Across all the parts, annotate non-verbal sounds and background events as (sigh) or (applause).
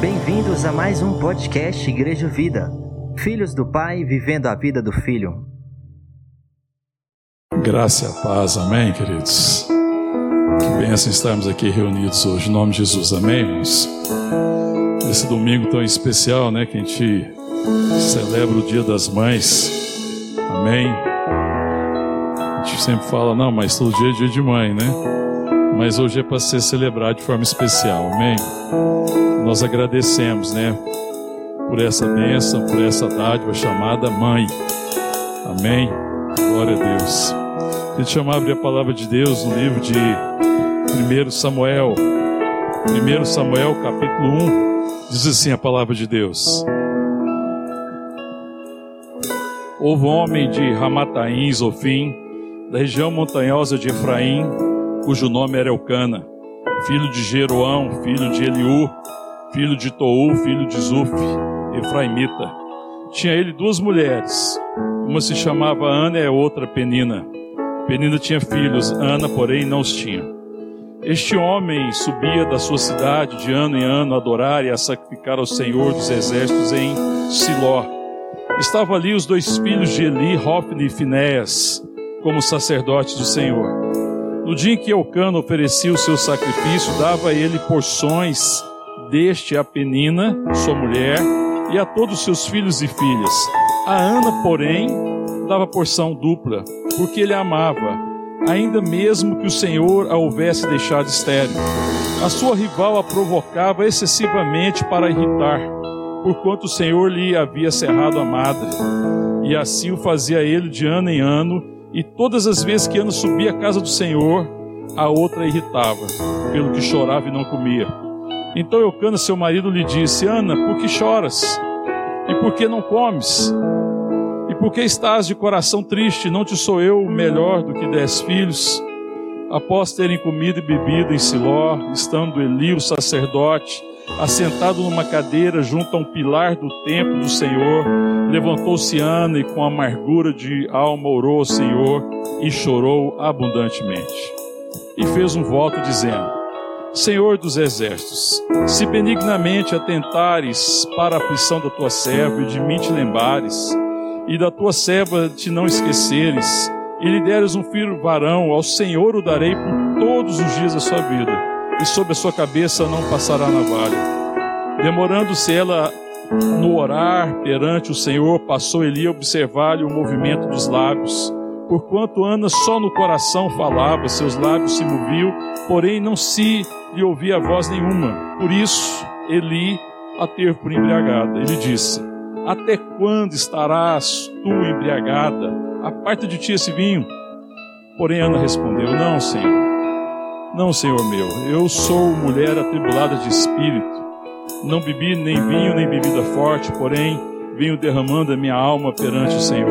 Bem-vindos a mais um podcast Igreja Vida. Filhos do Pai vivendo a vida do Filho. Graça e paz, amém, queridos. Que bênção estarmos aqui reunidos hoje, em nome de Jesus, amém, irmãos. Esse domingo tão especial, né, que a gente celebra o Dia das Mães, amém. Sempre fala, não, mas todo dia é dia de mãe, né? Mas hoje é para ser celebrado de forma especial, amém. Nós agradecemos, né, por essa bênção, por essa dádiva chamada mãe, amém. Glória a Deus. Queria te chamar a abrir a palavra de Deus no livro de 1 Samuel. 1 Samuel, capítulo 1, diz assim a palavra de Deus. Houve um homem de Ramataim, Zofim, da região montanhosa de Efraim, cujo nome era Elcana, filho de Jeroão, filho de Eliú, filho de Tou, filho de Zuf, Efraimita. Tinha ele duas mulheres, uma se chamava Ana e a outra Penina. Penina tinha filhos, Ana, porém, não os tinha. Este homem subia da sua cidade de ano em ano a adorar e a sacrificar ao Senhor dos exércitos em Siló. Estavam ali os dois filhos de Eli, Hofni e Finéas, como sacerdotes do Senhor. No dia em que Elcano oferecia o seu sacrifício, dava ele porções deste a Penina, sua mulher, e a todos os seus filhos e filhas. A Ana, porém, dava porção dupla, porque ele a amava, ainda mesmo que o Senhor a houvesse deixado estéril. A sua rival a provocava excessivamente para irritar, porquanto o Senhor lhe havia cerrado a madre. E assim o fazia ele de ano em ano, e todas as vezes que Ana subia à casa do Senhor, a outra irritava, pelo que chorava e não comia. Então Eucana, seu marido, lhe disse: Ana, por que choras? E por que não comes? E por que estás de coração triste? Não te sou eu melhor do que dez filhos? Após terem comido e bebido em Siló, estando Eli, o sacerdote, assentado numa cadeira junto a um pilar do templo do Senhor, levantou-se Ana e com amargura de alma orou ao Senhor e chorou abundantemente. E fez um voto dizendo: Senhor dos exércitos, se benignamente atentares para a aflição da tua serva e de mim te lembrares, e da tua serva te não esqueceres, e lhe deres um filho varão, ao Senhor o darei por todos os dias da sua vida, e sobre a sua cabeça não passará navalha. Demorando-se ela no orar perante o Senhor, passou Eli a observar-lhe o movimento dos lábios. Porquanto Ana só no coração falava, seus lábios se moviam, porém não se lhe ouvia voz nenhuma. Por isso, Eli a teve por embriagada. Ele disse: até quando estarás tu embriagada? Aparta de ti esse vinho. Porém, Ana respondeu: Não, Senhor. Não, Senhor meu. Eu sou mulher atribulada de espírito. Não bebi nem vinho nem bebida forte, porém venho derramando a minha alma perante o Senhor.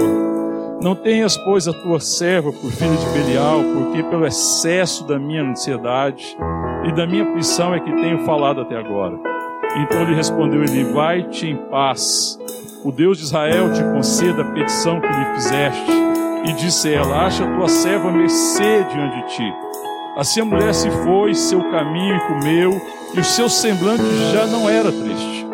Não tenhas, pois, a tua serva por filha de Belial, porque pelo excesso da minha ansiedade e da minha aflição é que tenho falado até agora. Então lhe respondeu ele: Vai-te em paz. O Deus de Israel te conceda a petição que lhe fizeste. E disse ela: Acha tua serva mercê diante de ti. Assim a mulher se foi, seu caminho e comeu, e o seu semblante já não era triste.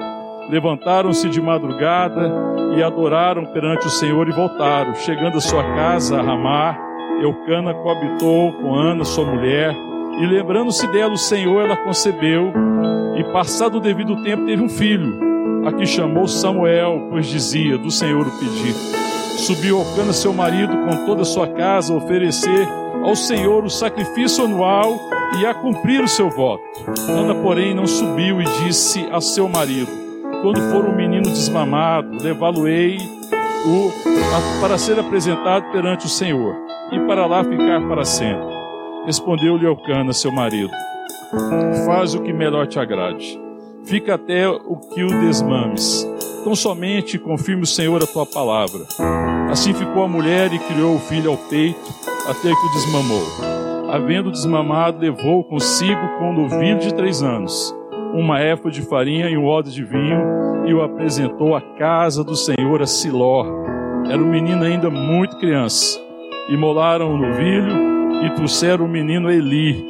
Levantaram-se de madrugada e adoraram perante o Senhor e voltaram. Chegando à sua casa, a Ramá, Eucana coabitou com Ana, sua mulher, e lembrando-se dela, o Senhor, ela concebeu, e passado o devido tempo teve um filho, a que chamou Samuel, pois dizia: Do Senhor o pedi. Subiu Alcana, seu marido, com toda a sua casa, a oferecer ao Senhor o sacrifício anual e a cumprir o seu voto. Ana, porém, não subiu e disse a seu marido: Quando for um menino desmamado, levá-lo-ei para ser apresentado perante o Senhor, e para lá ficar para sempre. Respondeu-lhe Elcana, seu marido: Faz o que melhor te agrade. Fica até o que o desmames. Tão somente confirme o Senhor a tua palavra. Assim ficou a mulher e criou o filho ao peito, até que o desmamou. Havendo desmamado, levou consigo com novilho de três anos, uma éfa de farinha e um odre de vinho, e o apresentou à casa do Senhor a Siló. Era um menino ainda muito criança. Imolaram o novilho e trouxeram o menino Eli.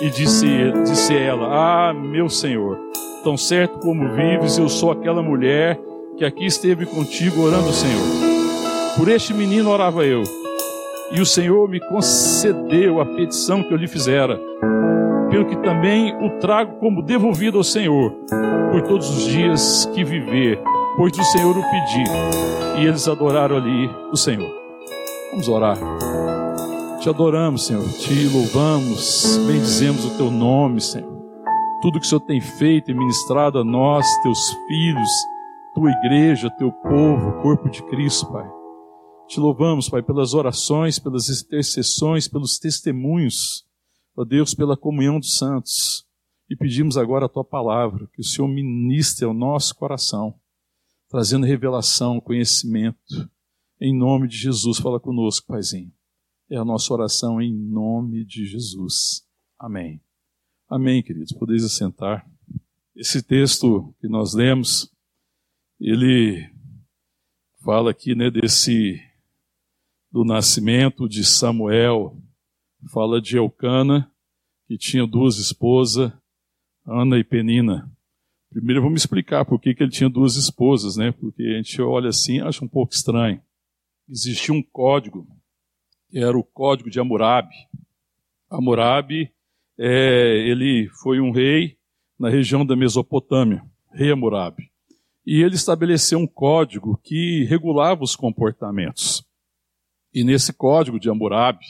E disse, disse ela: Ah, meu senhor, tão certo como vives, eu sou aquela mulher que aqui esteve contigo orando ao Senhor. Por este menino orava eu, e o Senhor me concedeu a petição que eu lhe fizera, pelo que também o trago como devolvido ao Senhor, por todos os dias que viver, pois o Senhor o pedi. E eles adoraram ali o Senhor. Vamos orar. Te adoramos, Senhor, te louvamos, bendizemos o teu nome, Senhor. Tudo que o Senhor tem feito e ministrado a nós, teus filhos, tua igreja, teu povo, corpo de Cristo, Pai. Te louvamos, Pai, pelas orações, pelas intercessões, pelos testemunhos, ó Deus, pela comunhão dos santos. E pedimos agora a tua palavra, que o Senhor ministre ao nosso coração, trazendo revelação, conhecimento. Em nome de Jesus, fala conosco, Paizinho. É a nossa oração em nome de Jesus. Amém. Amém, queridos. Podeis assentar. Esse texto que nós lemos, ele fala aqui, né, desse do nascimento de Samuel, fala de Elcana, que tinha duas esposas, Ana e Penina. Primeiro vamos explicar por que, que ele tinha duas esposas, né? Porque a gente olha assim e acha um pouco estranho. Existia um código era o Código de Hammurabi. Hammurabi, é, ele foi um rei na região da Mesopotâmia, rei Hammurabi. E ele estabeleceu um código que regulava os comportamentos. E nesse código de Hammurabi,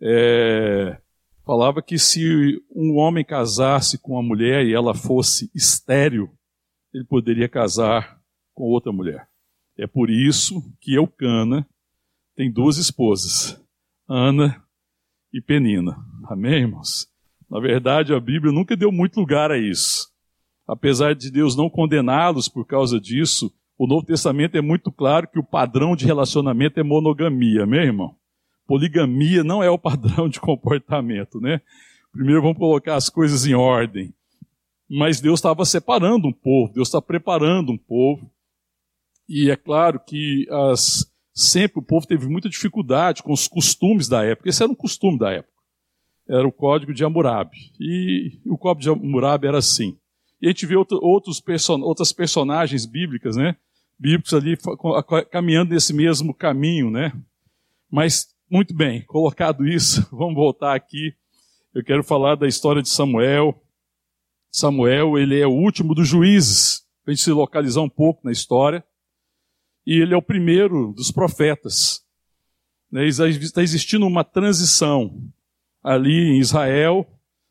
é, falava que se um homem casasse com uma mulher e ela fosse estéril, ele poderia casar com outra mulher. É por isso que Eucana, tem duas esposas, Ana e Penina. Amém, irmãos? Na verdade, a Bíblia nunca deu muito lugar a isso. Apesar de Deus não condená-los por causa disso, o Novo Testamento é muito claro que o padrão de relacionamento é monogamia, amém, irmão? Poligamia não é o padrão de comportamento, né? Primeiro vamos colocar as coisas em ordem. Mas Deus estava separando um povo, Deus está preparando um povo. E é claro que as sempre o povo teve muita dificuldade com os costumes da época. Esse era um costume da época. Era o código de Hammurabi. E o código de Hammurabi era assim. E a gente vê outros person outras personagens bíblicas, né? Bíblicos ali caminhando nesse mesmo caminho, né? Mas, muito bem, colocado (laughs) isso, vamos voltar aqui. Eu quero falar da história de Samuel. Samuel, ele é o último dos juízes, para a gente se localizar um pouco na história e ele é o primeiro dos profetas. Né, está existindo uma transição ali em Israel,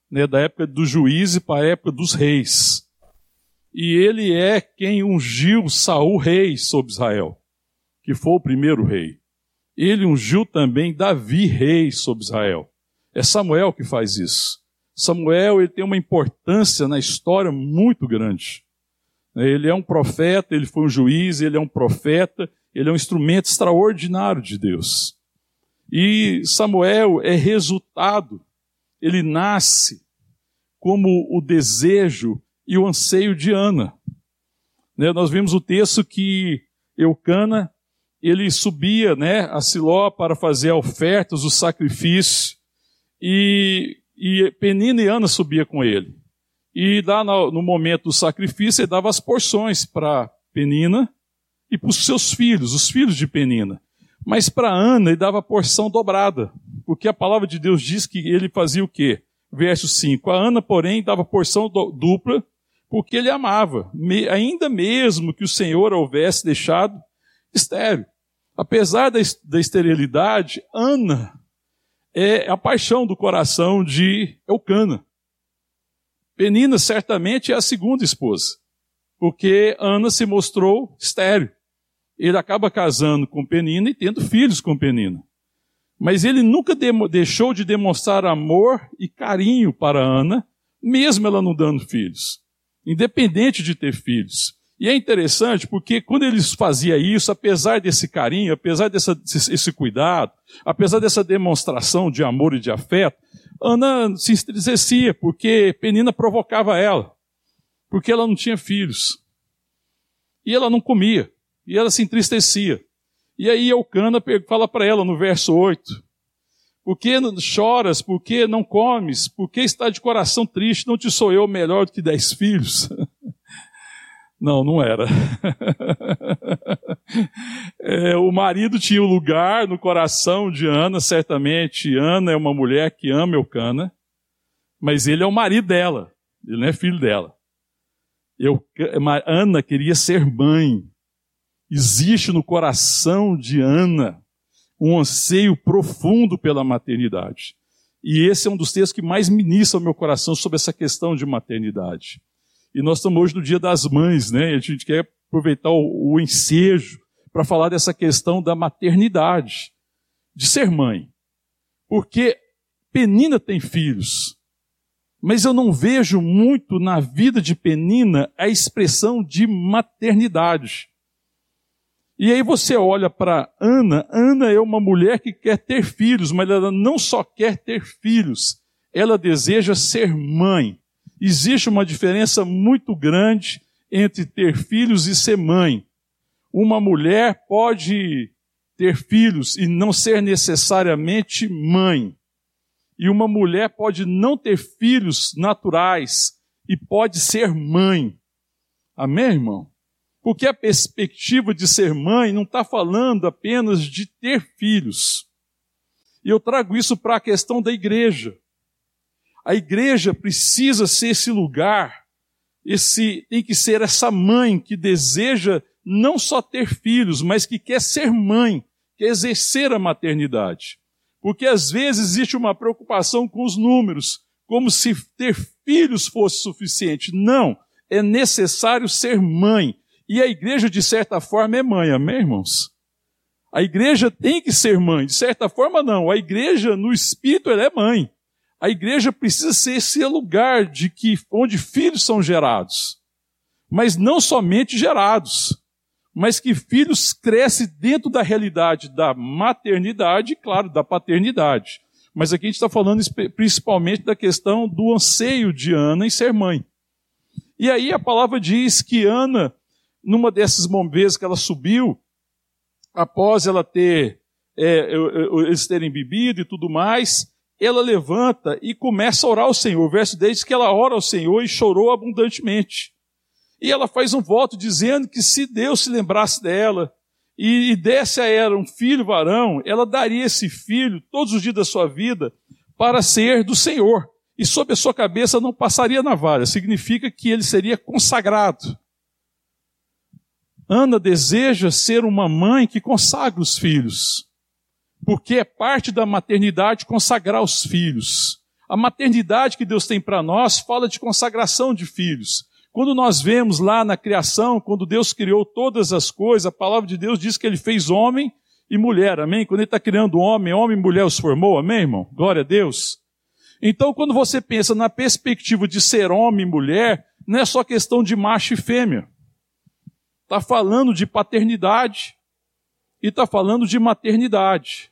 né, da época dos juízes para a época dos reis. E ele é quem ungiu Saul rei sobre Israel, que foi o primeiro rei. Ele ungiu também Davi rei sobre Israel. É Samuel que faz isso. Samuel ele tem uma importância na história muito grande. Ele é um profeta, ele foi um juiz, ele é um profeta, ele é um instrumento extraordinário de Deus. E Samuel é resultado, ele nasce como o desejo e o anseio de Ana. Né, nós vimos o texto que Eucana, ele subia né, a Siló para fazer ofertas, os sacrifícios, e, e Penina e Ana subia com ele. E lá no, no momento do sacrifício, ele dava as porções para Penina e para os seus filhos, os filhos de Penina. Mas para Ana, ele dava a porção dobrada, porque a palavra de Deus diz que ele fazia o quê? Verso 5. A Ana, porém, dava porção dupla, porque ele amava, ainda mesmo que o Senhor a houvesse deixado estéreo. Apesar da, da esterilidade, Ana é a paixão do coração de Eucana. Penina certamente é a segunda esposa, porque Ana se mostrou estéril. Ele acaba casando com Penina e tendo filhos com Penina. Mas ele nunca deixou de demonstrar amor e carinho para Ana, mesmo ela não dando filhos, independente de ter filhos. E é interessante porque quando eles faziam isso, apesar desse carinho, apesar dessa, desse cuidado, apesar dessa demonstração de amor e de afeto, Ana se entristecia porque Penina provocava ela, porque ela não tinha filhos. E ela não comia, e ela se entristecia. E aí Eucana fala para ela no verso 8: Por que choras? Por que não comes? Por que está de coração triste? Não te sou eu melhor do que dez filhos? (laughs) Não, não era. (laughs) é, o marido tinha o um lugar no coração de Ana, certamente. Ana é uma mulher que ama Eucana, mas ele é o marido dela, ele não é filho dela. Eu, Ana queria ser mãe. Existe no coração de Ana um anseio profundo pela maternidade. E esse é um dos textos que mais ministra ao meu coração sobre essa questão de maternidade. E nós estamos hoje no Dia das Mães, né? E a gente quer aproveitar o, o ensejo para falar dessa questão da maternidade, de ser mãe. Porque Penina tem filhos, mas eu não vejo muito na vida de Penina a expressão de maternidade. E aí você olha para Ana, Ana é uma mulher que quer ter filhos, mas ela não só quer ter filhos, ela deseja ser mãe. Existe uma diferença muito grande entre ter filhos e ser mãe. Uma mulher pode ter filhos e não ser necessariamente mãe. E uma mulher pode não ter filhos naturais e pode ser mãe. Amém, irmão? Porque a perspectiva de ser mãe não está falando apenas de ter filhos. E eu trago isso para a questão da igreja. A igreja precisa ser esse lugar, esse tem que ser essa mãe que deseja não só ter filhos, mas que quer ser mãe, quer exercer a maternidade. Porque às vezes existe uma preocupação com os números, como se ter filhos fosse suficiente. Não, é necessário ser mãe. E a igreja, de certa forma, é mãe, amém, irmãos? A igreja tem que ser mãe. De certa forma, não. A igreja, no espírito, ela é mãe. A igreja precisa ser esse lugar de que onde filhos são gerados, mas não somente gerados, mas que filhos crescem dentro da realidade da maternidade e, claro, da paternidade. Mas aqui a gente está falando principalmente da questão do anseio de Ana em ser mãe. E aí a palavra diz que Ana, numa dessas vezes que ela subiu, após ela ter, é, eles terem bebido e tudo mais, ela levanta e começa a orar ao Senhor. O verso 10 diz que ela ora ao Senhor e chorou abundantemente. E ela faz um voto dizendo que se Deus se lembrasse dela e, desse a ela um filho varão, ela daria esse filho todos os dias da sua vida para ser do Senhor. E sobre a sua cabeça não passaria navalha, significa que ele seria consagrado. Ana deseja ser uma mãe que consagra os filhos porque é parte da maternidade consagrar os filhos. A maternidade que Deus tem para nós fala de consagração de filhos. Quando nós vemos lá na criação, quando Deus criou todas as coisas, a palavra de Deus diz que ele fez homem e mulher, amém? Quando ele está criando homem, homem e mulher os formou, amém, irmão? Glória a Deus. Então, quando você pensa na perspectiva de ser homem e mulher, não é só questão de macho e fêmea. Está falando de paternidade e está falando de maternidade.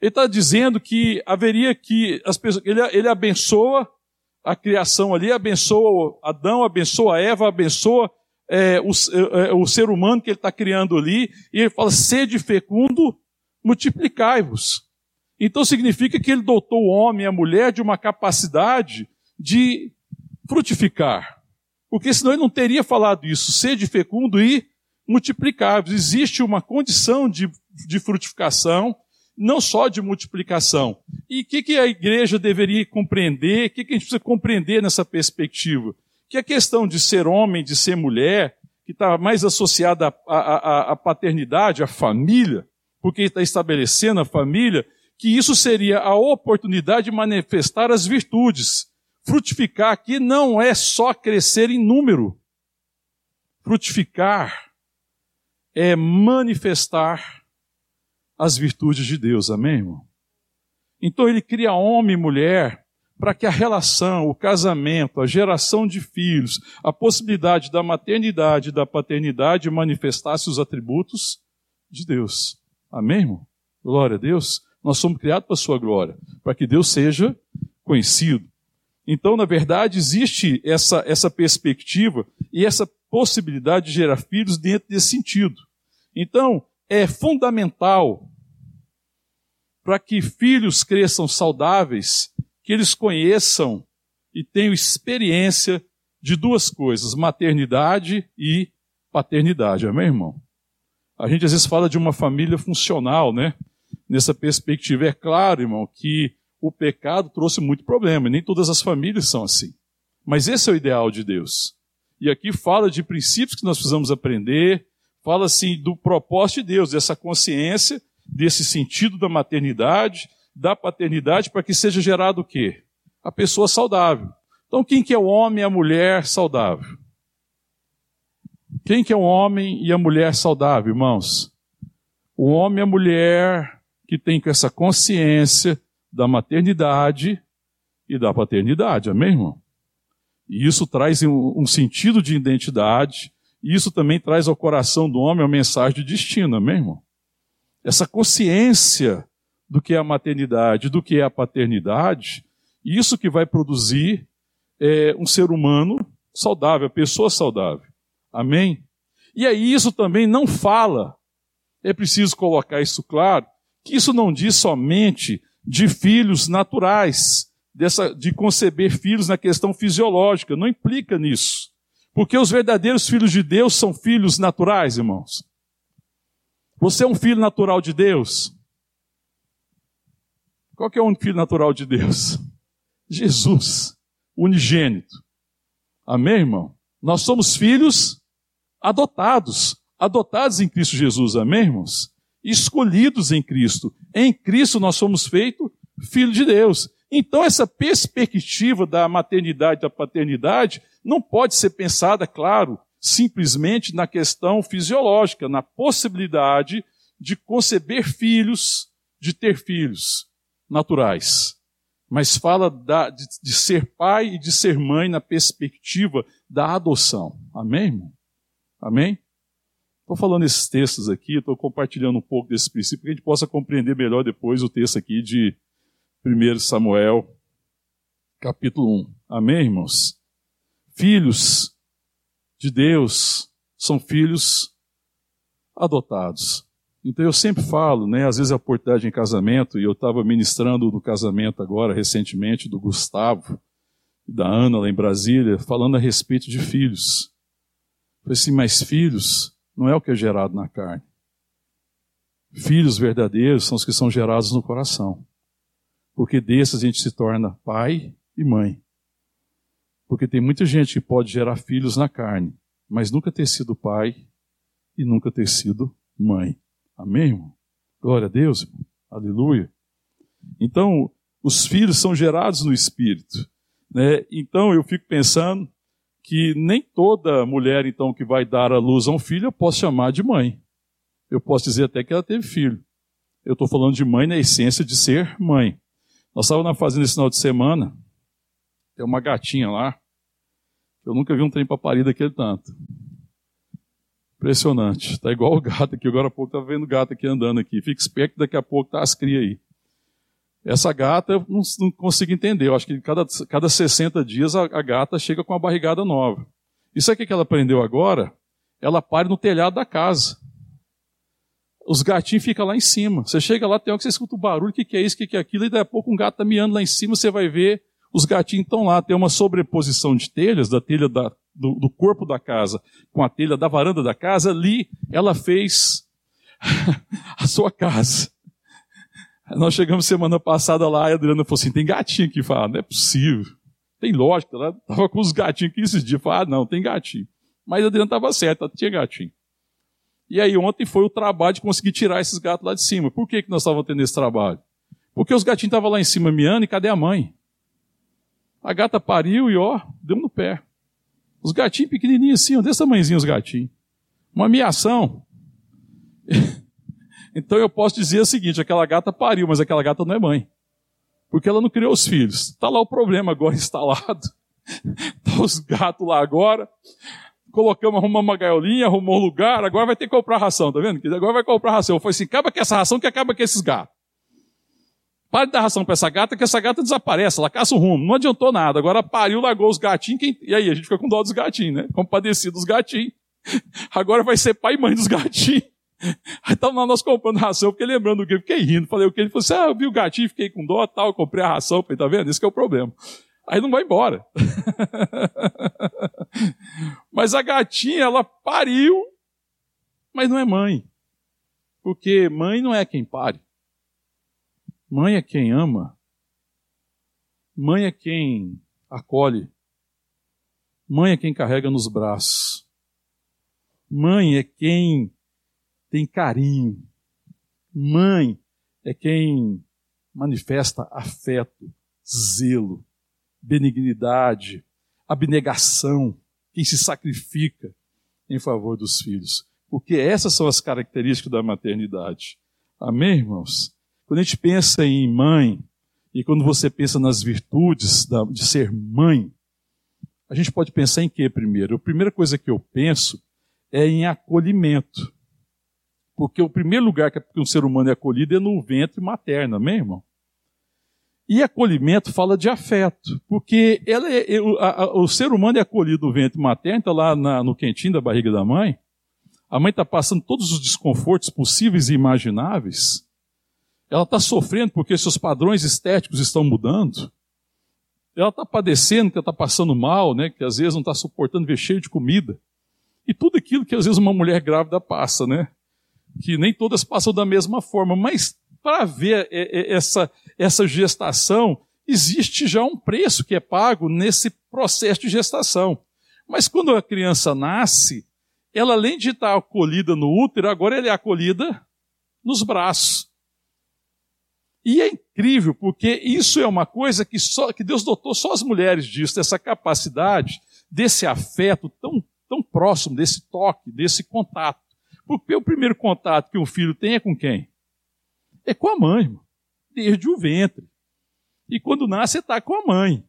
Ele está dizendo que haveria que as pessoas, ele, ele abençoa a criação ali, abençoa Adão, abençoa Eva, abençoa é, o, é, é, o, ser humano que ele está criando ali, e ele fala: sede fecundo, multiplicai-vos. Então significa que ele dotou o homem e a mulher de uma capacidade de frutificar. Porque senão ele não teria falado isso, sede fecundo e multiplicai-vos. Existe uma condição de, de frutificação, não só de multiplicação. E o que, que, a igreja deveria compreender? O que, que, a gente precisa compreender nessa perspectiva? Que a questão de ser homem, de ser mulher, que está mais associada à, à, paternidade, à família, porque está estabelecendo a família, que isso seria a oportunidade de manifestar as virtudes. Frutificar aqui não é só crescer em número. Frutificar é manifestar as virtudes de Deus, amém, irmão? Então ele cria homem e mulher para que a relação, o casamento, a geração de filhos, a possibilidade da maternidade e da paternidade manifestasse os atributos de Deus. Amém, irmão? Glória a Deus. Nós somos criados para a sua glória, para que Deus seja conhecido. Então, na verdade, existe essa, essa perspectiva e essa possibilidade de gerar filhos dentro desse sentido. Então, é fundamental para que filhos cresçam saudáveis, que eles conheçam e tenham experiência de duas coisas, maternidade e paternidade. Amém, irmão? A gente às vezes fala de uma família funcional, né? Nessa perspectiva. É claro, irmão, que o pecado trouxe muito problema, nem todas as famílias são assim. Mas esse é o ideal de Deus. E aqui fala de princípios que nós precisamos aprender, fala assim do propósito de Deus, dessa consciência, desse sentido da maternidade, da paternidade, para que seja gerado o quê? A pessoa saudável. Então, quem que é o homem e a mulher saudável? Quem que é o homem e a mulher saudável, irmãos? O homem e a mulher que tem essa consciência da maternidade e da paternidade, amém, irmão? E isso traz um, sentido de identidade, e isso também traz ao coração do homem a mensagem de destino, amém, irmão? Essa consciência do que é a maternidade, do que é a paternidade, isso que vai produzir é, um ser humano saudável, a pessoa saudável. Amém? E aí isso também não fala, é preciso colocar isso claro, que isso não diz somente de filhos naturais, dessa, de conceber filhos na questão fisiológica, não implica nisso. Porque os verdadeiros filhos de Deus são filhos naturais, irmãos. Você é um filho natural de Deus? Qual que é um filho natural de Deus? (laughs) Jesus unigênito. Amém, irmão? Nós somos filhos adotados, adotados em Cristo Jesus, amém, irmãos? Escolhidos em Cristo. Em Cristo nós somos feitos filho de Deus. Então, essa perspectiva da maternidade e da paternidade não pode ser pensada, claro, simplesmente na questão fisiológica, na possibilidade de conceber filhos, de ter filhos naturais mas fala da, de, de, ser pai e de ser mãe na perspectiva da adoção. Amém, irmão? Amém? Estou falando esses textos aqui, estou compartilhando um pouco desse princípio, para que a gente possa compreender melhor depois o texto aqui de 1 Samuel, capítulo 1. Amém, irmãos? Filhos de Deus são filhos adotados. Então eu sempre falo, né, às vezes a oportunidade em casamento, e eu estava ministrando no casamento agora, recentemente, do Gustavo e da Ana lá em Brasília, falando a respeito de filhos. Falei assim, mas filhos não é o que é gerado na carne. Filhos verdadeiros são os que são gerados no coração. Porque desses a gente se torna pai e mãe. Porque tem muita gente que pode gerar filhos na carne, mas nunca ter sido pai e nunca ter sido mãe. Amém, irmão? Glória a Deus, irmão. aleluia. Então, os filhos são gerados no Espírito. Né? Então, eu fico pensando que nem toda mulher, então, que vai dar a luz a um filho, eu posso chamar de mãe. Eu posso dizer até que ela teve filho. Eu estou falando de mãe na essência de ser mãe. Nós estávamos na fazenda esse final de semana, tem uma gatinha lá, eu nunca vi um trem para parir daquele tanto. Impressionante. Tá igual o gato aqui. Agora há pouco estava vendo gato aqui andando aqui. Fica esperto, daqui a pouco tá as crias aí. Essa gata eu não, não, consigo entender. Eu acho que cada, cada 60 dias a, a gata chega com uma barrigada nova. Isso aqui que ela aprendeu agora, ela para no telhado da casa. Os gatinhos ficam lá em cima. Você chega lá, tem hora que você escuta o barulho, o que, é isso, o que, que é aquilo, e daí a pouco um gato está miando lá em cima, você vai ver, os gatinhos estão lá. Tem uma sobreposição de telhas, da telha da, do, do corpo da casa com a telha da varanda da casa, ali ela fez (laughs) a sua casa. Nós chegamos semana passada lá e a Adriana falou assim: tem gatinho aqui. Fala, não é possível. Tem lógica. Ela estava com os gatinhos aqui esses dias. Fala, ah, não, tem gatinho. Mas a Adriana estava certa, tinha gatinho. E aí ontem foi o trabalho de conseguir tirar esses gatos lá de cima. Por que, que nós estávamos tendo esse trabalho? Porque os gatinhos estavam lá em cima miando e cadê a mãe? A gata pariu e ó, deu no pé. Os gatinhos pequenininhos assim, desse tamanhozinho os gatinhos. Uma miação. (laughs) então eu posso dizer o seguinte, aquela gata pariu, mas aquela gata não é mãe. Porque ela não criou os filhos. Está lá o problema agora (laughs) instalado. Está os gatos lá agora. Colocamos, arrumamos uma gaiolinha, arrumou um lugar, agora vai ter que comprar ração, tá vendo? Agora vai comprar ração. Falei assim, acaba com essa ração que acaba com esses gatos. Para de dar ração para essa gata, que essa gata desaparece, ela caça o rumo. Não adiantou nada. Agora pariu, largou os gatinhos. Quem... E aí, a gente fica com dó dos gatinhos, né? Compadecido dos gatinhos. (laughs) Agora vai ser pai e mãe dos gatinhos. (laughs) Aí tava lá nós comprando ração, fiquei lembrando do que, fiquei rindo. Falei o que? Ele falou assim: ah, eu vi o gatinho, fiquei com dó tal, comprei a ração. Falei, tá vendo? Esse é o problema. Aí não vai embora. (laughs) mas a gatinha, ela pariu, mas não é mãe. Porque mãe não é quem pare. Mãe é quem ama. Mãe é quem acolhe. Mãe é quem carrega nos braços. Mãe é quem tem carinho. Mãe é quem manifesta afeto, zelo, benignidade, abnegação, quem se sacrifica em favor dos filhos. Porque essas são as características da maternidade. Amém, irmãos? Quando a gente pensa em mãe, e quando você pensa nas virtudes de ser mãe, a gente pode pensar em quê primeiro? A primeira coisa que eu penso é em acolhimento. Porque o primeiro lugar que um ser humano é acolhido é no ventre materno, amém, irmão? E acolhimento fala de afeto, porque ela é, a, a, o ser humano é acolhido no ventre materno, está lá na, no quentinho da barriga da mãe, a mãe está passando todos os desconfortos possíveis e imagináveis, ela está sofrendo porque seus padrões estéticos estão mudando. Ela está padecendo, que está passando mal, né? que às vezes não está suportando ver cheio de comida. E tudo aquilo que às vezes uma mulher grávida passa, né? Que nem todas passam da mesma forma. Mas para ver essa, essa gestação, existe já um preço que é pago nesse processo de gestação. Mas quando a criança nasce, ela além de estar acolhida no útero, agora ela é acolhida nos braços. E é incrível, porque isso é uma coisa que, só, que Deus dotou só as mulheres disso, dessa capacidade, desse afeto tão, tão próximo, desse toque, desse contato. Porque o primeiro contato que um filho tem é com quem? É com a mãe, irmão, desde o ventre. E quando nasce, está com a mãe.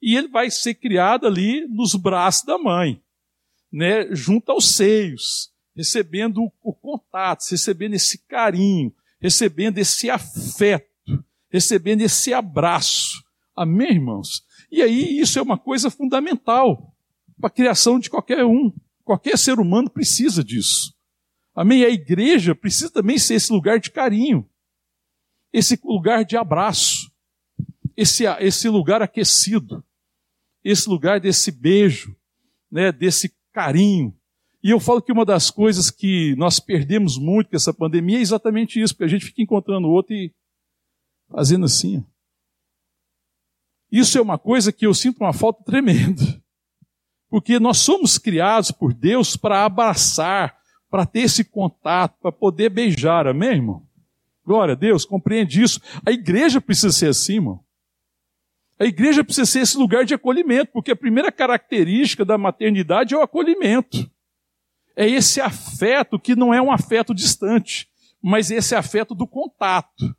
E ele vai ser criado ali nos braços da mãe, né, junto aos seios, recebendo o, o contato, recebendo esse carinho, recebendo esse afeto, recebendo esse abraço. Amém, irmãos? E aí isso é uma coisa fundamental para a criação de qualquer um. Qualquer ser humano precisa disso. Amém? A igreja precisa também ser esse lugar de carinho, esse lugar de abraço, esse, esse lugar aquecido, esse lugar desse beijo, né, desse carinho, e eu falo que uma das coisas que nós perdemos muito com essa pandemia é exatamente isso, porque a gente fica encontrando o outro e fazendo assim. Isso é uma coisa que eu sinto uma falta tremenda. Porque nós somos criados por Deus para abraçar, para ter esse contato, para poder beijar, amém, irmão? Glória a Deus, compreende isso. A igreja precisa ser assim, irmão. A igreja precisa ser esse lugar de acolhimento, porque a primeira característica da maternidade é o acolhimento é esse afeto que não é um afeto distante, mas esse afeto do contato,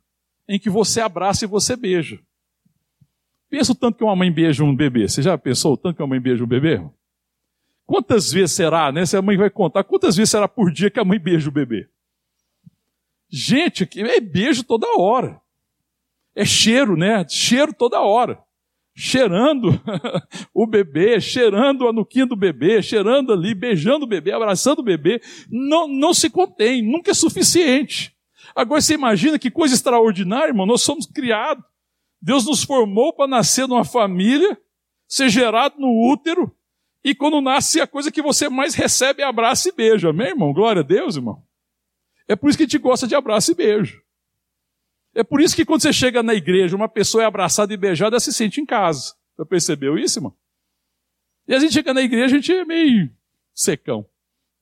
em que você abraça e você beija. Pensa o tanto que uma mãe beija um bebê. Você já pensou o tanto que uma mãe beija um bebê? Quantas vezes será, né? Se a mãe vai contar, quantas vezes será por dia que a mãe beija o bebê? Gente, é beijo toda hora. É cheiro, né? Cheiro toda hora cheirando (laughs) o bebê, cheirando a nuquinha do bebê, cheirando ali, beijando o bebê, abraçando o bebê, não, não se contém, nunca é suficiente. Agora você imagina que coisa extraordinária, irmão, nós somos criados. Deus nos formou para nascer numa família, ser gerado no útero, e quando nasce a coisa que você mais recebe é abraço e beijo, amém, irmão? Glória a Deus, irmão. É por isso que a gente gosta de abraço e beijo. É por isso que quando você chega na igreja, uma pessoa é abraçada e beijada, ela se sente em casa. Você percebeu isso, irmão? E a gente chega na igreja, a gente é meio secão.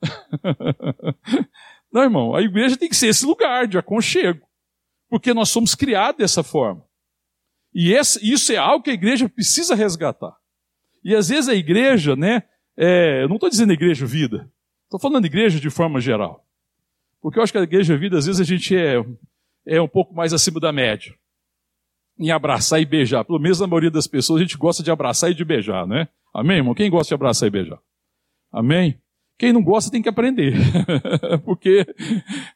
(laughs) Não, irmão, a igreja tem que ser esse lugar de aconchego. Porque nós somos criados dessa forma. E esse, isso é algo que a igreja precisa resgatar. E às vezes a igreja, né, é, eu não estou dizendo igreja vida, estou falando igreja de forma geral. Porque eu acho que a igreja vida, às vezes a gente é é um pouco mais acima da média. Em abraçar e beijar. Pelo menos a maioria das pessoas a gente gosta de abraçar e de beijar, né? Amém, irmão? Quem gosta de abraçar e beijar? Amém? Quem não gosta tem que aprender. (laughs) Porque,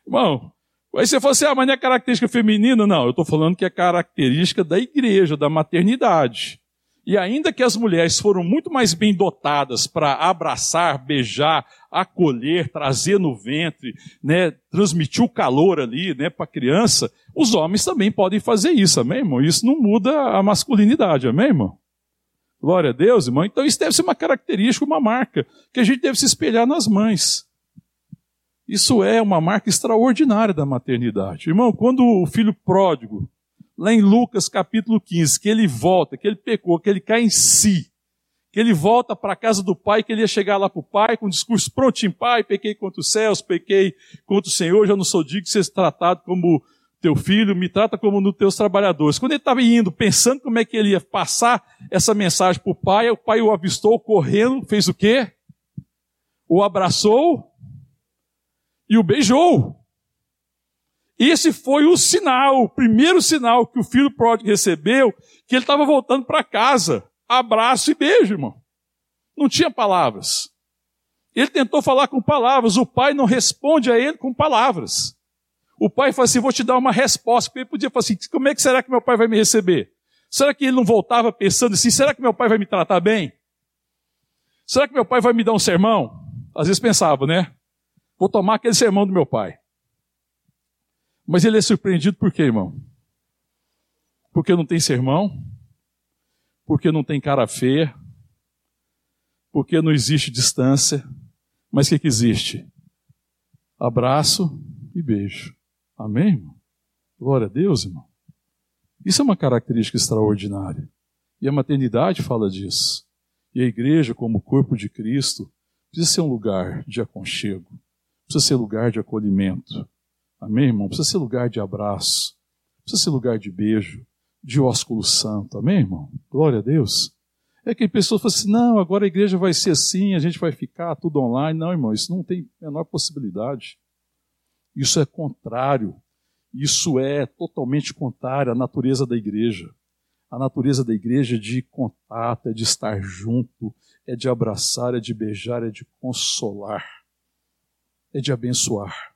irmão, aí você fala assim, ah, mas não é característica feminina? Não, eu estou falando que é característica da igreja, da maternidade. E ainda que as mulheres foram muito mais bem dotadas para abraçar, beijar, acolher, trazer no ventre, né, transmitir o calor ali, né, para a criança, os homens também podem fazer isso, amém, irmão? Isso não muda a masculinidade, amém, irmão? Glória a Deus, irmão. Então isso deve ser uma característica, uma marca, que a gente deve se espelhar nas mães. Isso é uma marca extraordinária da maternidade. Irmão, quando o filho pródigo, lá em Lucas capítulo 15, que ele volta, que ele pecou, que ele cai em si, que ele volta para a casa do pai, que ele ia chegar lá para o pai com o discurso prontinho, pai, pequei contra os céus, pequei contra o Senhor, já não sou digno de ser tratado como teu filho, me trata como um dos teus trabalhadores. Quando ele estava indo, pensando como é que ele ia passar essa mensagem para o pai, o pai o avistou correndo, fez o quê? O abraçou e o beijou. Esse foi o sinal, o primeiro sinal que o filho pródigo recebeu, que ele estava voltando para casa. Abraço e beijo, irmão. Não tinha palavras. Ele tentou falar com palavras, o pai não responde a ele com palavras. O pai fala assim: vou te dar uma resposta. Ele podia falar assim: como é que será que meu pai vai me receber? Será que ele não voltava pensando assim: será que meu pai vai me tratar bem? Será que meu pai vai me dar um sermão? Às vezes pensava, né? Vou tomar aquele sermão do meu pai. Mas ele é surpreendido por quê, irmão? Porque não tem sermão, porque não tem cara feia, porque não existe distância, mas o que, que existe? Abraço e beijo. Amém, irmão? Glória a Deus, irmão. Isso é uma característica extraordinária. E a maternidade fala disso. E a igreja, como corpo de Cristo, precisa ser um lugar de aconchego precisa ser lugar de acolhimento. Amém, irmão? Precisa ser lugar de abraço. Precisa ser lugar de beijo, de ósculo santo. Amém, irmão? Glória a Deus. É que pessoas falam assim: não, agora a igreja vai ser assim, a gente vai ficar tudo online. Não, irmão, isso não tem a menor possibilidade. Isso é contrário. Isso é totalmente contrário à natureza da igreja. A natureza da igreja é de contato, é de estar junto, é de abraçar, é de beijar, é de consolar é de abençoar.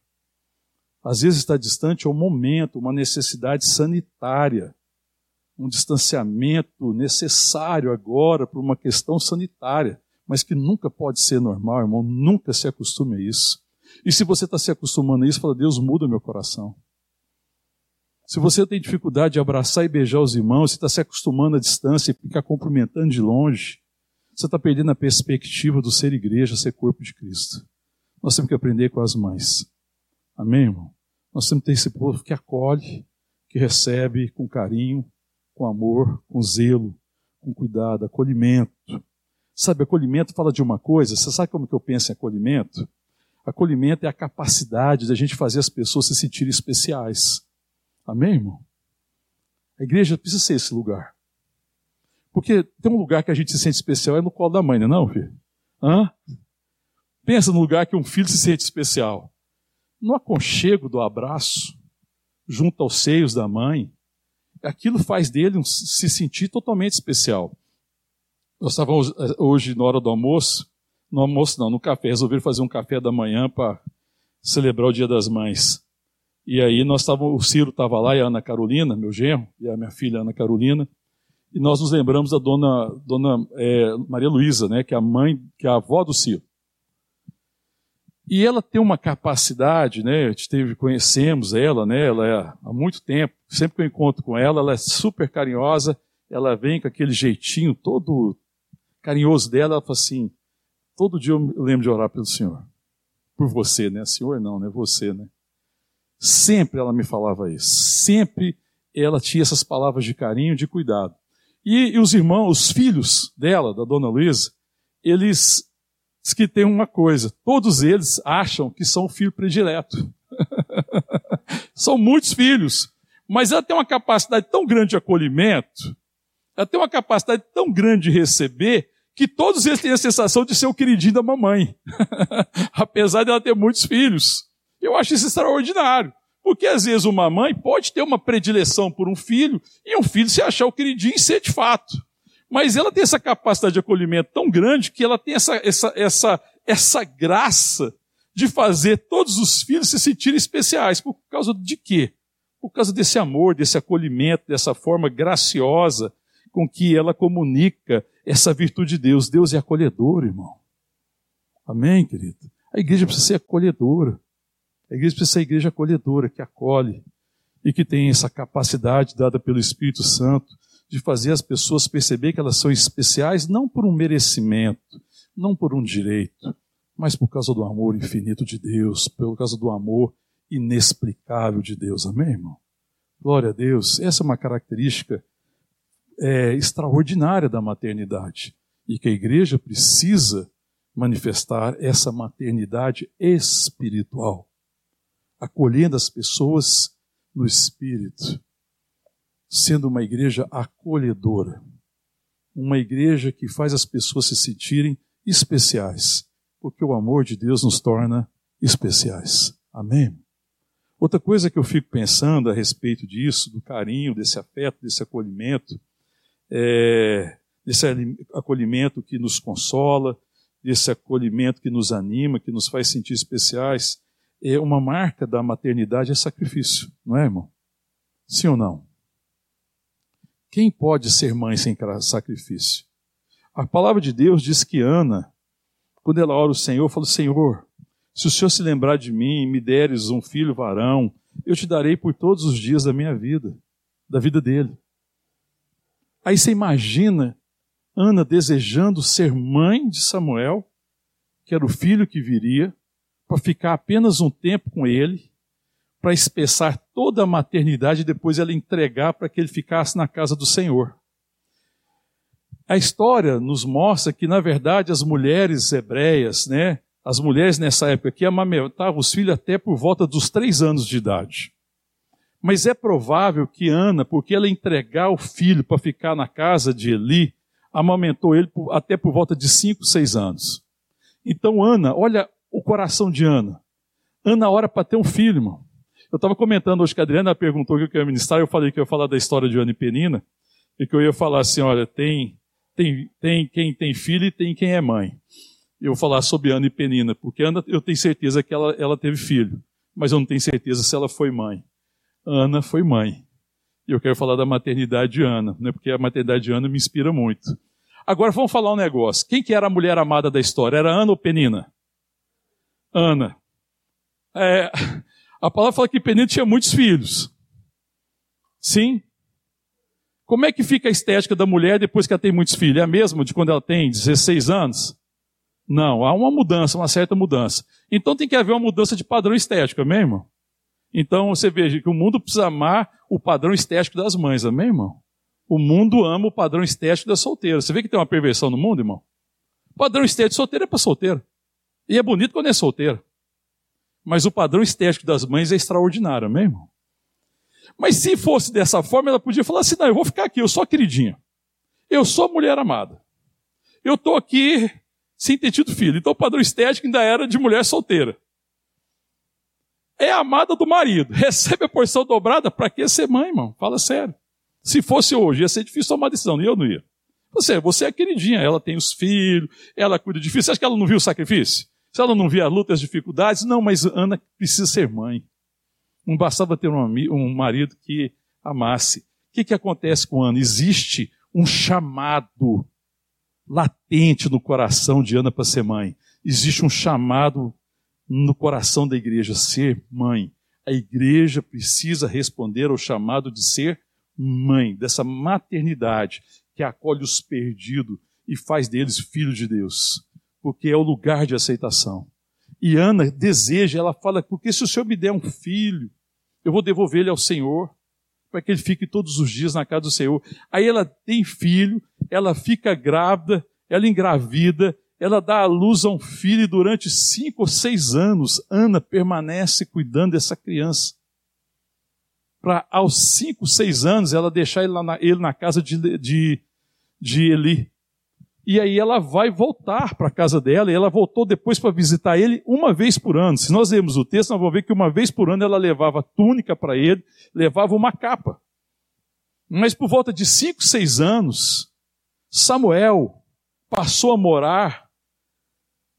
Às vezes está distante é um momento, uma necessidade sanitária, um distanciamento necessário agora por uma questão sanitária, mas que nunca pode ser normal, irmão, nunca se acostume a isso. E se você está se acostumando a isso, fala, Deus muda meu coração. Se você tem dificuldade de abraçar e beijar os irmãos, se está se acostumando à distância e ficar cumprimentando de longe, você está perdendo a perspectiva do ser igreja, ser corpo de Cristo. Nós temos que aprender com as mães. Amém, irmão? Nós temos que ter esse povo que acolhe, que recebe com carinho, com amor, com zelo, com cuidado, acolhimento. Sabe, acolhimento fala de uma coisa, você sabe como que eu penso em acolhimento? Acolhimento é a capacidade da gente fazer as pessoas se sentirem especiais. Amém, irmão? A igreja precisa ser esse lugar. Porque tem um lugar que a gente se sente especial, é no colo da mãe, não é não, filho? Hã? Pensa no lugar que um filho se sente especial. No aconchego do abraço, junto aos seios da mãe, aquilo faz dele um, se sentir totalmente especial. Nós estávamos eh, hoje, na hora do almoço, no almoço não, no café, resolveram fazer um café da manhã para celebrar o Dia das Mães. E aí nós estávamos, o Ciro estava lá e a Ana Carolina, meu genro, e a minha filha Ana Carolina, e nós nos lembramos da dona, dona é, Maria Luísa, né, que é a mãe, que é a avó do Ciro. E ela tem uma capacidade, né? Teve, conhecemos ela, né? Ela é há muito tempo. Sempre que eu encontro com ela, ela é super carinhosa. Ela vem com aquele jeitinho todo carinhoso dela. Ela fala assim: todo dia eu lembro de orar pelo Senhor, por você, né? Senhor não, né? Você, né? Sempre ela me falava isso. Sempre ela tinha essas palavras de carinho, de cuidado. E, e os irmãos, os filhos dela, da Dona Luísa, eles diz que tem uma coisa: todos eles acham que são o filho predileto. (laughs) são muitos filhos, mas ela tem uma capacidade tão grande de acolhimento, ela tem uma capacidade tão grande de receber, que todos eles têm a sensação de ser o queridinho da mamãe, (laughs) apesar de ela ter muitos filhos. Eu acho isso extraordinário. Porque às vezes uma mãe pode ter uma predileção por um filho e um filho se achar o queridinho e ser de fato. Mas ela tem essa capacidade de acolhimento tão grande que ela tem essa, essa, essa, essa graça de fazer todos os filhos se sentirem especiais. Por causa de quê? Por causa desse amor, desse acolhimento, dessa forma graciosa com que ela comunica essa virtude de Deus. Deus é acolhedor, irmão. Amém, querido? A igreja precisa ser acolhedora. A igreja precisa ser a igreja acolhedora, que acolhe e que tem essa capacidade dada pelo Espírito Santo de fazer as pessoas perceber que elas são especiais não por um merecimento, não por um direito, mas por causa do amor infinito de Deus, por causa do amor inexplicável de Deus. Amém, irmão? Glória a Deus. Essa é uma característica é, extraordinária da maternidade e que a igreja precisa manifestar essa maternidade espiritual, acolhendo as pessoas no espírito, sendo uma igreja acolhedora, uma igreja que faz as pessoas se sentirem especiais, porque o amor de Deus nos torna especiais. Amém? Outra coisa que eu fico pensando a respeito disso, do carinho, desse afeto, desse acolhimento, é, desse acolhimento que nos consola, desse acolhimento que nos anima, que nos faz sentir especiais, é uma marca da maternidade é sacrifício, não é, irmão? Sim ou não? Quem pode ser mãe sem sacrifício? A palavra de Deus diz que Ana, quando ela ora o Senhor, fala: Senhor, se o Senhor se lembrar de mim e me deres um filho varão, eu te darei por todos os dias da minha vida, da vida dele. Aí você imagina Ana desejando ser mãe de Samuel, que era o filho que viria, para ficar apenas um tempo com ele, para espessar toda a maternidade e depois ela entregar para que ele ficasse na casa do Senhor. A história nos mostra que, na verdade, as mulheres hebreias, né, as mulheres nessa época aqui amamentavam os filhos até por volta dos três anos de idade. Mas é provável que Ana, porque ela entregar o filho para ficar na casa de Eli, amamentou ele até por volta de 5, 6 anos. Então, Ana, olha o coração de Ana. Ana ora para ter um filho, irmão. Eu estava comentando hoje que a Adriana perguntou o que eu ia ministrar, eu falei que eu ia falar da história de Ana e Penina, e que eu ia falar assim: olha, tem, tem, tem quem tem filho e tem quem é mãe. Eu vou falar sobre Ana e Penina, porque Ana, eu tenho certeza que ela, ela teve filho, mas eu não tenho certeza se ela foi mãe. Ana foi mãe. E eu quero falar da maternidade de Ana, né, porque a maternidade de Ana me inspira muito. Agora vamos falar um negócio. Quem que era a mulher amada da história? Era Ana ou Penina? Ana. É, a palavra fala que Penina tinha muitos filhos. Sim? Como é que fica a estética da mulher depois que ela tem muitos filhos? É a mesma de quando ela tem 16 anos? Não, há uma mudança, uma certa mudança. Então tem que haver uma mudança de padrão estético, amém, irmão? Então você veja que o mundo precisa amar o padrão estético das mães, amém, irmão? O mundo ama o padrão estético da solteira. Você vê que tem uma perversão no mundo, irmão? O padrão estético solteiro é para solteiro. E é bonito quando é solteiro. Mas o padrão estético das mães é extraordinário, amém, irmão? Mas se fosse dessa forma, ela podia falar assim: não, eu vou ficar aqui, eu sou a queridinha. Eu sou a mulher amada. Eu estou aqui sem ter tido filho. Então o padrão estético ainda era de mulher solteira. É amada do marido. (laughs) Recebe a porção dobrada, para que ser mãe, irmão? Fala sério. Se fosse hoje, ia ser difícil tomar decisão, e eu não ia. Você, você é queridinha, ela tem os filhos, ela cuida de filhos. Você acha que ela não viu o sacrifício? Se ela não via as lutas, as dificuldades, não, mas Ana precisa ser mãe. Não bastava ter um, um marido que amasse. O que, que acontece com Ana? Existe um chamado latente no coração de Ana para ser mãe. Existe um chamado no coração da igreja, ser mãe. A igreja precisa responder ao chamado de ser mãe, dessa maternidade que acolhe os perdidos e faz deles filhos de Deus, porque é o lugar de aceitação. E Ana deseja, ela fala, porque se o Senhor me der um filho, eu vou devolver ele ao Senhor, para que ele fique todos os dias na casa do Senhor. Aí ela tem filho, ela fica grávida, ela engravida, ela dá à luz a um filho e durante cinco ou seis anos, Ana permanece cuidando dessa criança para aos cinco, seis anos ela deixar ele, na, ele na casa de, de, de Eli. E aí ela vai voltar para a casa dela, e ela voltou depois para visitar ele uma vez por ano. Se nós lermos o texto, nós vamos ver que uma vez por ano ela levava túnica para ele, levava uma capa. Mas por volta de cinco, seis anos, Samuel passou a morar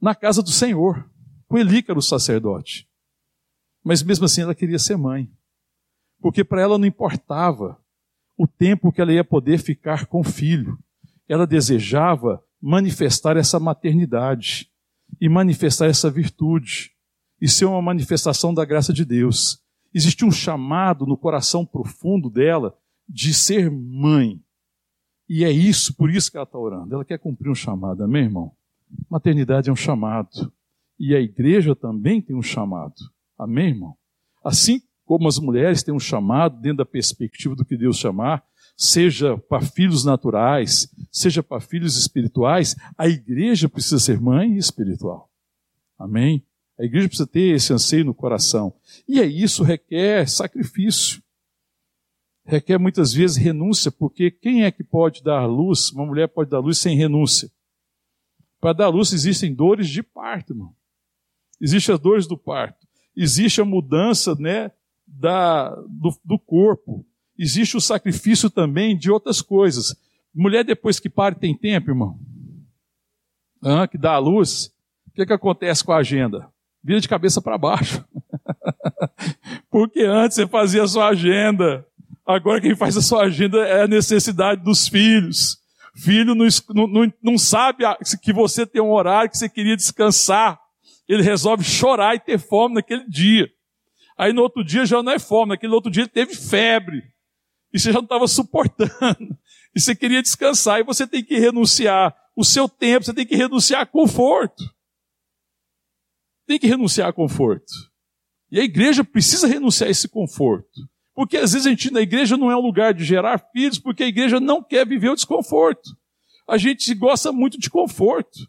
na casa do Senhor, com Elícaro, o sacerdote. Mas mesmo assim ela queria ser mãe porque para ela não importava o tempo que ela ia poder ficar com o filho. Ela desejava manifestar essa maternidade e manifestar essa virtude e ser uma manifestação da graça de Deus. Existe um chamado no coração profundo dela de ser mãe. E é isso, por isso que ela está orando. Ela quer cumprir um chamado, amém, irmão? Maternidade é um chamado. E a igreja também tem um chamado. Amém, irmão? Assim como as mulheres têm um chamado dentro da perspectiva do que Deus chamar, seja para filhos naturais, seja para filhos espirituais, a igreja precisa ser mãe espiritual. Amém? A igreja precisa ter esse anseio no coração. E é isso requer sacrifício. Requer muitas vezes renúncia, porque quem é que pode dar luz? Uma mulher pode dar luz sem renúncia. Para dar luz existem dores de parto, irmão. Existem as dores do parto. Existe a mudança né, da, do, do corpo. Existe o sacrifício também de outras coisas. Mulher, depois que para, tem tempo, irmão? Que dá a luz. O que, que acontece com a agenda? Vira de cabeça para baixo. (laughs) Porque antes você fazia a sua agenda. Agora quem faz a sua agenda é a necessidade dos filhos. Filho não, não, não sabe que você tem um horário que você queria descansar. Ele resolve chorar e ter fome naquele dia. Aí no outro dia já não é fome, naquele outro dia ele teve febre. E você já não estava suportando. E você queria descansar. E você tem que renunciar o seu tempo, você tem que renunciar a conforto. Tem que renunciar a conforto. E a igreja precisa renunciar a esse conforto. Porque às vezes a gente na igreja não é um lugar de gerar filhos, porque a igreja não quer viver o desconforto. A gente gosta muito de conforto.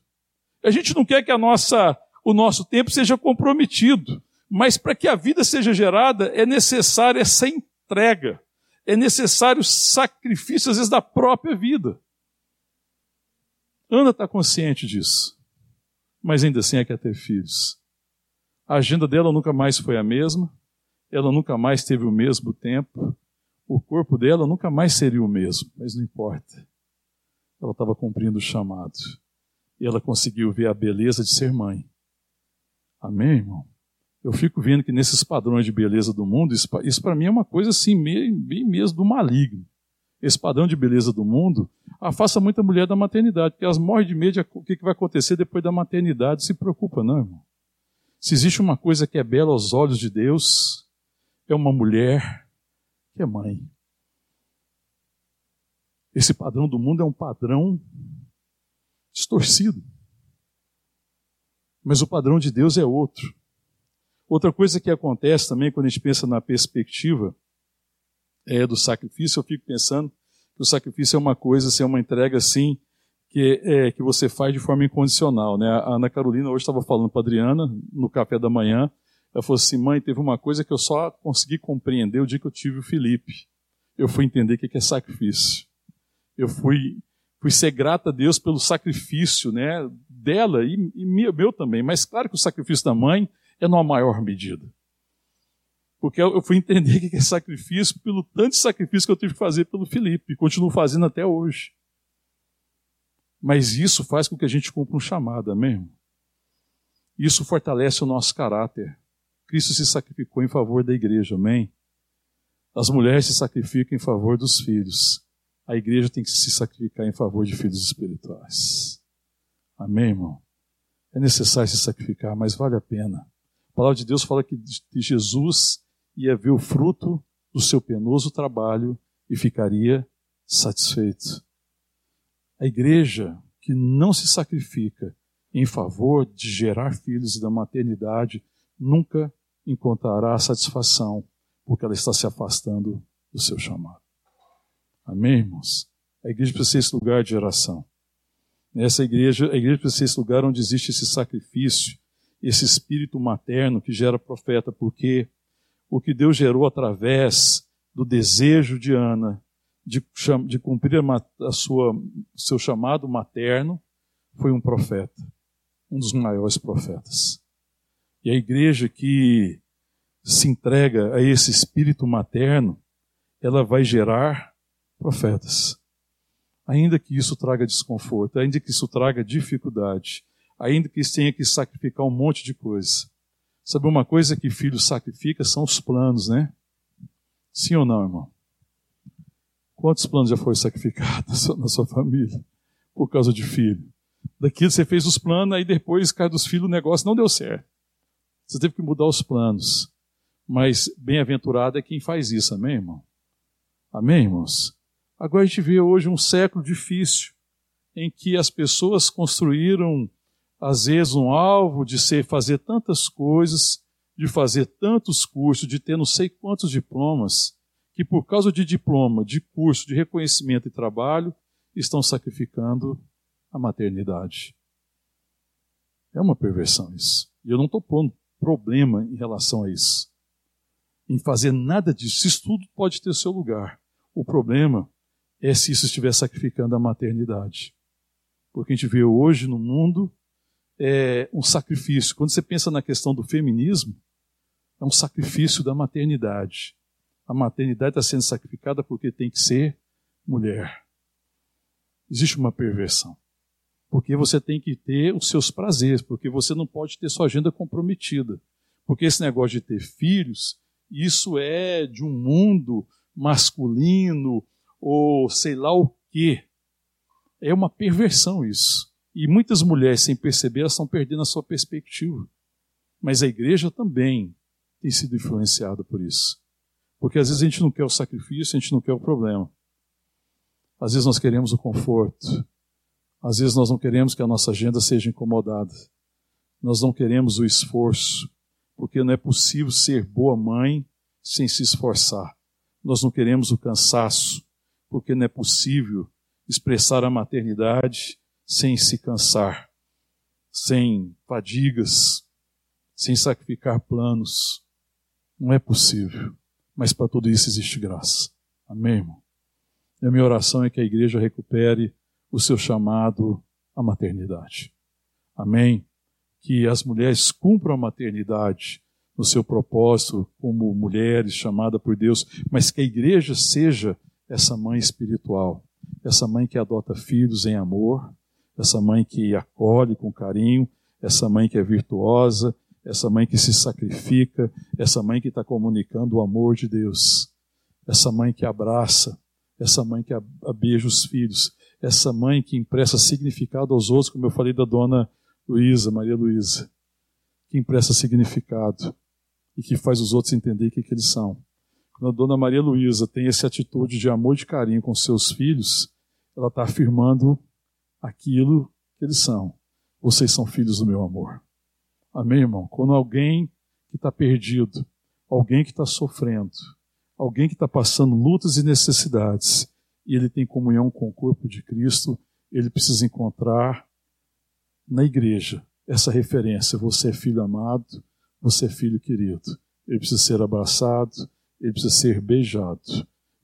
A gente não quer que a nossa, o nosso tempo seja comprometido. Mas para que a vida seja gerada, é necessária essa entrega. É necessário sacrifício, às vezes, da própria vida. Ana está consciente disso. Mas ainda assim é quer ter filhos. A agenda dela nunca mais foi a mesma. Ela nunca mais teve o mesmo tempo. O corpo dela nunca mais seria o mesmo. Mas não importa. Ela estava cumprindo o chamado. E ela conseguiu ver a beleza de ser mãe. Amém, irmão? Eu fico vendo que nesses padrões de beleza do mundo, isso, isso para mim é uma coisa assim, bem mesmo do maligno. Esse padrão de beleza do mundo afasta muita mulher da maternidade, porque elas morrem de medo o que vai acontecer depois da maternidade, se preocupa, não, irmão. Se existe uma coisa que é bela aos olhos de Deus, é uma mulher que é mãe. Esse padrão do mundo é um padrão distorcido. Mas o padrão de Deus é outro. Outra coisa que acontece também quando a gente pensa na perspectiva é, do sacrifício, eu fico pensando que o sacrifício é uma coisa, assim, é uma entrega assim, que, é, que você faz de forma incondicional. Né? A Ana Carolina hoje estava falando para a Adriana, no café da manhã, ela falou assim, mãe, teve uma coisa que eu só consegui compreender o dia que eu tive o Felipe. Eu fui entender o que é sacrifício. Eu fui, fui ser grata a Deus pelo sacrifício né, dela e, e meu também. Mas claro que o sacrifício da mãe é numa maior medida. Porque eu fui entender (laughs) que é sacrifício pelo tanto de sacrifício que eu tive que fazer pelo Felipe, e continuo fazendo até hoje. Mas isso faz com que a gente cumpra um chamado, amém? Isso fortalece o nosso caráter. Cristo se sacrificou em favor da igreja, amém? As mulheres se sacrificam em favor dos filhos. A igreja tem que se sacrificar em favor de filhos espirituais. Amém, irmão? É necessário se sacrificar, mas vale a pena. A palavra de Deus fala que Jesus ia ver o fruto do seu penoso trabalho e ficaria satisfeito. A igreja que não se sacrifica em favor de gerar filhos e da maternidade nunca encontrará satisfação, porque ela está se afastando do seu chamado. Amém, irmãos? A igreja precisa ser esse lugar de geração. Nessa igreja, a igreja precisa ser esse lugar onde existe esse sacrifício esse espírito materno que gera profeta, porque o que Deus gerou através do desejo de Ana de, de cumprir a, a sua, seu chamado materno foi um profeta, um dos maiores profetas. E a igreja que se entrega a esse espírito materno, ela vai gerar profetas. Ainda que isso traga desconforto, ainda que isso traga dificuldade, ainda que tenha que sacrificar um monte de coisa. Sabe uma coisa que filho sacrifica são os planos, né? Sim ou não, irmão? Quantos planos já foram sacrificados (laughs) na sua família por causa de filho? Daquilo você fez os planos, aí depois, cai dos filhos, o negócio não deu certo. Você teve que mudar os planos. Mas bem-aventurado é quem faz isso, amém, irmão? Amém, irmãos? Agora a gente vê hoje um século difícil, em que as pessoas construíram, às vezes, um alvo de ser, fazer tantas coisas, de fazer tantos cursos, de ter não sei quantos diplomas, que por causa de diploma, de curso, de reconhecimento e trabalho, estão sacrificando a maternidade. É uma perversão isso. E eu não estou pondo problema em relação a isso. Em fazer nada disso. Isso tudo pode ter seu lugar. O problema é se isso estiver sacrificando a maternidade. Porque a gente vê hoje no mundo é um sacrifício. Quando você pensa na questão do feminismo, é um sacrifício da maternidade. A maternidade está sendo sacrificada porque tem que ser mulher. Existe uma perversão. Porque você tem que ter os seus prazeres, porque você não pode ter sua agenda comprometida. Porque esse negócio de ter filhos, isso é de um mundo masculino, ou sei lá o quê. É uma perversão isso. E muitas mulheres, sem perceber, elas estão perdendo a sua perspectiva. Mas a igreja também tem sido influenciada por isso. Porque às vezes a gente não quer o sacrifício, a gente não quer o problema. Às vezes nós queremos o conforto. Às vezes nós não queremos que a nossa agenda seja incomodada. Nós não queremos o esforço, porque não é possível ser boa mãe sem se esforçar. Nós não queremos o cansaço, porque não é possível expressar a maternidade sem se cansar, sem fadigas, sem sacrificar planos. Não é possível. Mas para tudo isso existe graça. Amém, irmão? E a minha oração é que a igreja recupere o seu chamado à maternidade. Amém? Que as mulheres cumpram a maternidade no seu propósito como mulheres chamadas por Deus, mas que a igreja seja essa mãe espiritual, essa mãe que adota filhos em amor, essa mãe que acolhe com carinho, essa mãe que é virtuosa, essa mãe que se sacrifica, essa mãe que está comunicando o amor de Deus, essa mãe que abraça, essa mãe que beija os filhos, essa mãe que empresta significado aos outros, como eu falei da dona Luísa, Maria Luísa, que empresta significado e que faz os outros entender o que, que eles são. Quando a dona Maria Luísa tem essa atitude de amor e de carinho com seus filhos, ela está afirmando aquilo que eles são. Vocês são filhos do meu amor. Amém, irmão? Quando alguém que está perdido, alguém que está sofrendo, alguém que está passando lutas e necessidades, e ele tem comunhão com o corpo de Cristo, ele precisa encontrar na igreja essa referência. Você é filho amado, você é filho querido. Ele precisa ser abraçado, ele precisa ser beijado,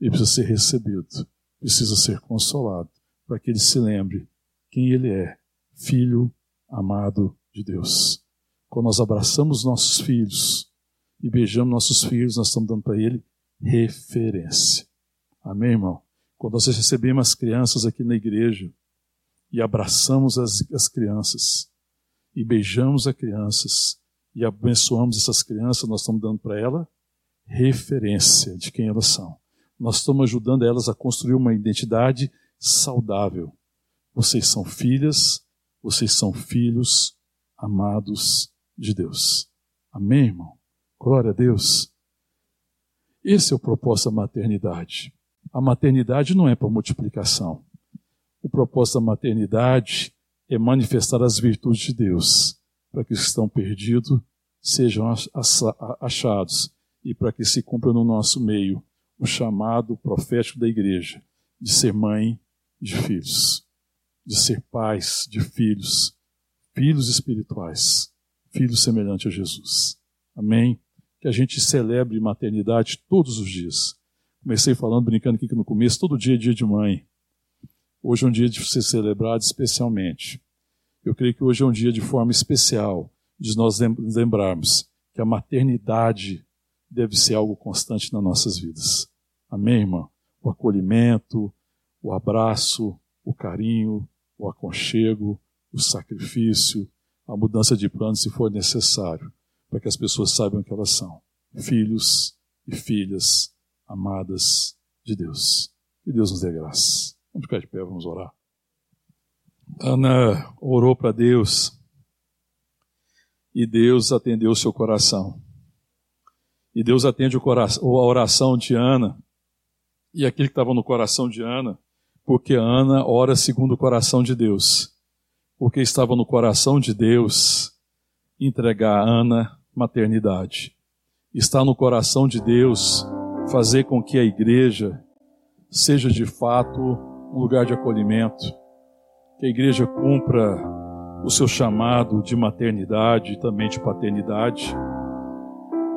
ele precisa ser recebido, precisa ser consolado, para que ele se lembre quem ele é, filho amado de Deus. Quando nós abraçamos nossos filhos e beijamos nossos filhos, nós estamos dando para ele referência. Amém, irmão? Quando nós recebemos as crianças aqui na igreja e abraçamos as, as crianças e beijamos as crianças e abençoamos essas crianças, nós estamos dando para ela referência de quem elas são. Nós estamos ajudando elas a construir uma identidade saudável. Vocês são filhas, vocês são filhos amados de Deus. Amém, irmão? Glória a Deus. Esse é o propósito da maternidade. A maternidade não é para multiplicação. O propósito da maternidade é manifestar as virtudes de Deus, para que os que estão perdidos sejam achados e para que se cumpra no nosso meio o chamado profético da igreja de ser mãe de filhos, de ser pais de filhos, filhos espirituais, filhos semelhantes a Jesus. Amém? Que a gente celebre maternidade todos os dias. Comecei falando, brincando aqui no começo, todo dia é dia de mãe. Hoje é um dia de ser celebrado especialmente. Eu creio que hoje é um dia de forma especial de nós lembrarmos que a maternidade deve ser algo constante nas nossas vidas. Amém, irmão? O acolhimento, o abraço, o carinho, o aconchego, o sacrifício, a mudança de planos se for necessário, para que as pessoas saibam que elas são filhos e filhas amadas de Deus. Que Deus nos dê graça. Vamos ficar de pé, vamos orar. Ana orou para Deus e Deus atendeu o seu coração. E Deus atende a oração de Ana e aquilo que estava no coração de Ana, porque Ana ora segundo o coração de Deus. Porque estava no coração de Deus entregar a Ana maternidade. Está no coração de Deus fazer com que a igreja seja de fato um lugar de acolhimento, que a igreja cumpra o seu chamado de maternidade e também de paternidade,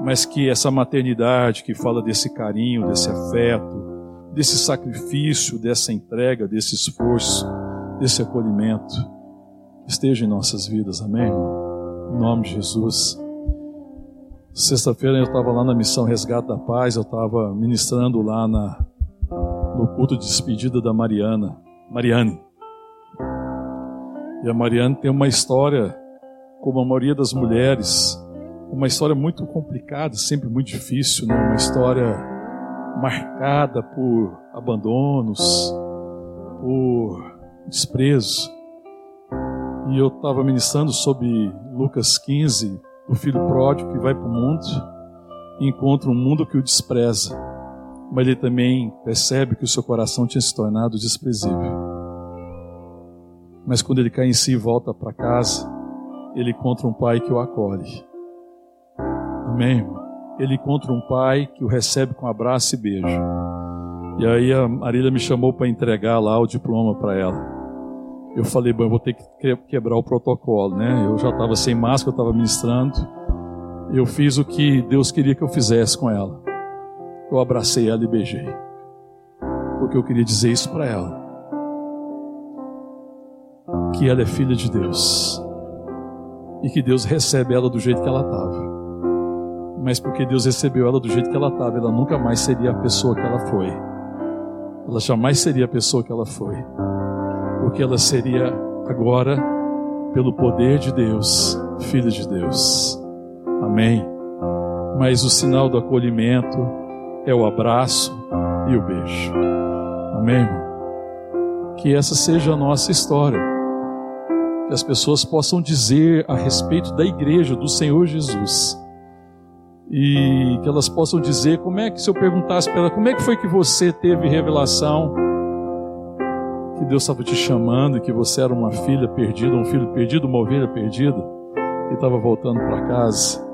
mas que essa maternidade que fala desse carinho, desse afeto, desse sacrifício, dessa entrega, desse esforço, desse acolhimento, esteja em nossas vidas, amém? Em nome de Jesus. Sexta-feira eu estava lá na missão Resgate da Paz, eu estava ministrando lá na, no culto de despedida da Mariana, Mariane. E a Mariane tem uma história, como a maioria das mulheres, uma história muito complicada, sempre muito difícil, né? uma história marcada por abandonos, por desprezo. E eu estava ministrando sobre Lucas 15, o filho pródigo que vai para o mundo e encontra um mundo que o despreza, mas ele também percebe que o seu coração tinha se tornado desprezível. Mas quando ele cai em si e volta para casa, ele encontra um pai que o acolhe. Amém, irmão? Ele encontra um pai que o recebe com abraço e beijo. E aí a Marília me chamou para entregar lá o diploma para ela. Eu falei, bom, eu vou ter que quebrar o protocolo, né? Eu já estava sem máscara, eu estava ministrando. Eu fiz o que Deus queria que eu fizesse com ela. Eu abracei ela e beijei. Porque eu queria dizer isso para ela. Que ela é filha de Deus. E que Deus recebe ela do jeito que ela estava mas porque Deus recebeu ela do jeito que ela estava, ela nunca mais seria a pessoa que ela foi. Ela jamais seria a pessoa que ela foi, porque ela seria agora, pelo poder de Deus, filha de Deus. Amém. Mas o sinal do acolhimento é o abraço e o beijo. Amém. Que essa seja a nossa história. Que as pessoas possam dizer a respeito da igreja do Senhor Jesus e que elas possam dizer como é que se eu perguntasse para ela, como é que foi que você teve revelação que Deus estava te chamando e que você era uma filha perdida, um filho perdido, uma ovelha perdida, que estava voltando para casa,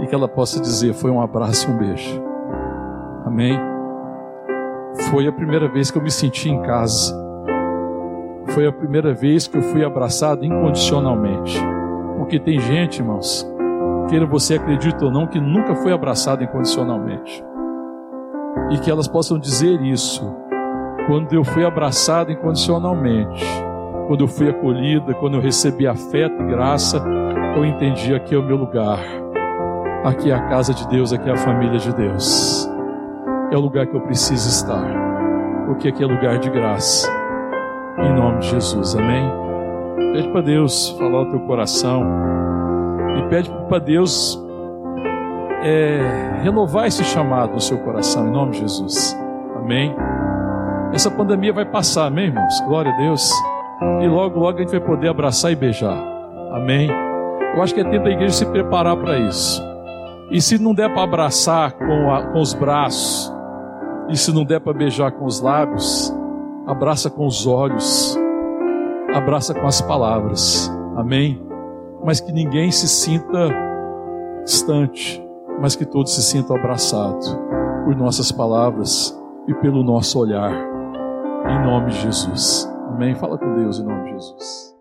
e que ela possa dizer: foi um abraço e um beijo. Amém? Foi a primeira vez que eu me senti em casa. Foi a primeira vez que eu fui abraçado incondicionalmente. Porque tem gente, irmãos, queira você acredite ou não, que nunca foi abraçada incondicionalmente. E que elas possam dizer isso. Quando eu fui abraçada incondicionalmente, quando eu fui acolhida, quando eu recebi afeto e graça, eu entendi aqui é o meu lugar. Aqui é a casa de Deus, aqui é a família de Deus. É o lugar que eu preciso estar. Porque aqui é lugar de graça. Em nome de Jesus, amém? Pede para Deus falar o teu coração e pede para Deus é, renovar esse chamado no seu coração, em nome de Jesus. Amém. Essa pandemia vai passar, amém, irmãos? Glória a Deus. E logo, logo a gente vai poder abraçar e beijar. Amém. Eu acho que é tempo da igreja se preparar para isso. E se não der para abraçar com, a, com os braços, e se não der para beijar com os lábios, abraça com os olhos, abraça com as palavras. Amém mas que ninguém se sinta distante, mas que todos se sintam abraçados por nossas palavras e pelo nosso olhar. Em nome de Jesus. Amém. Fala com Deus em nome de Jesus.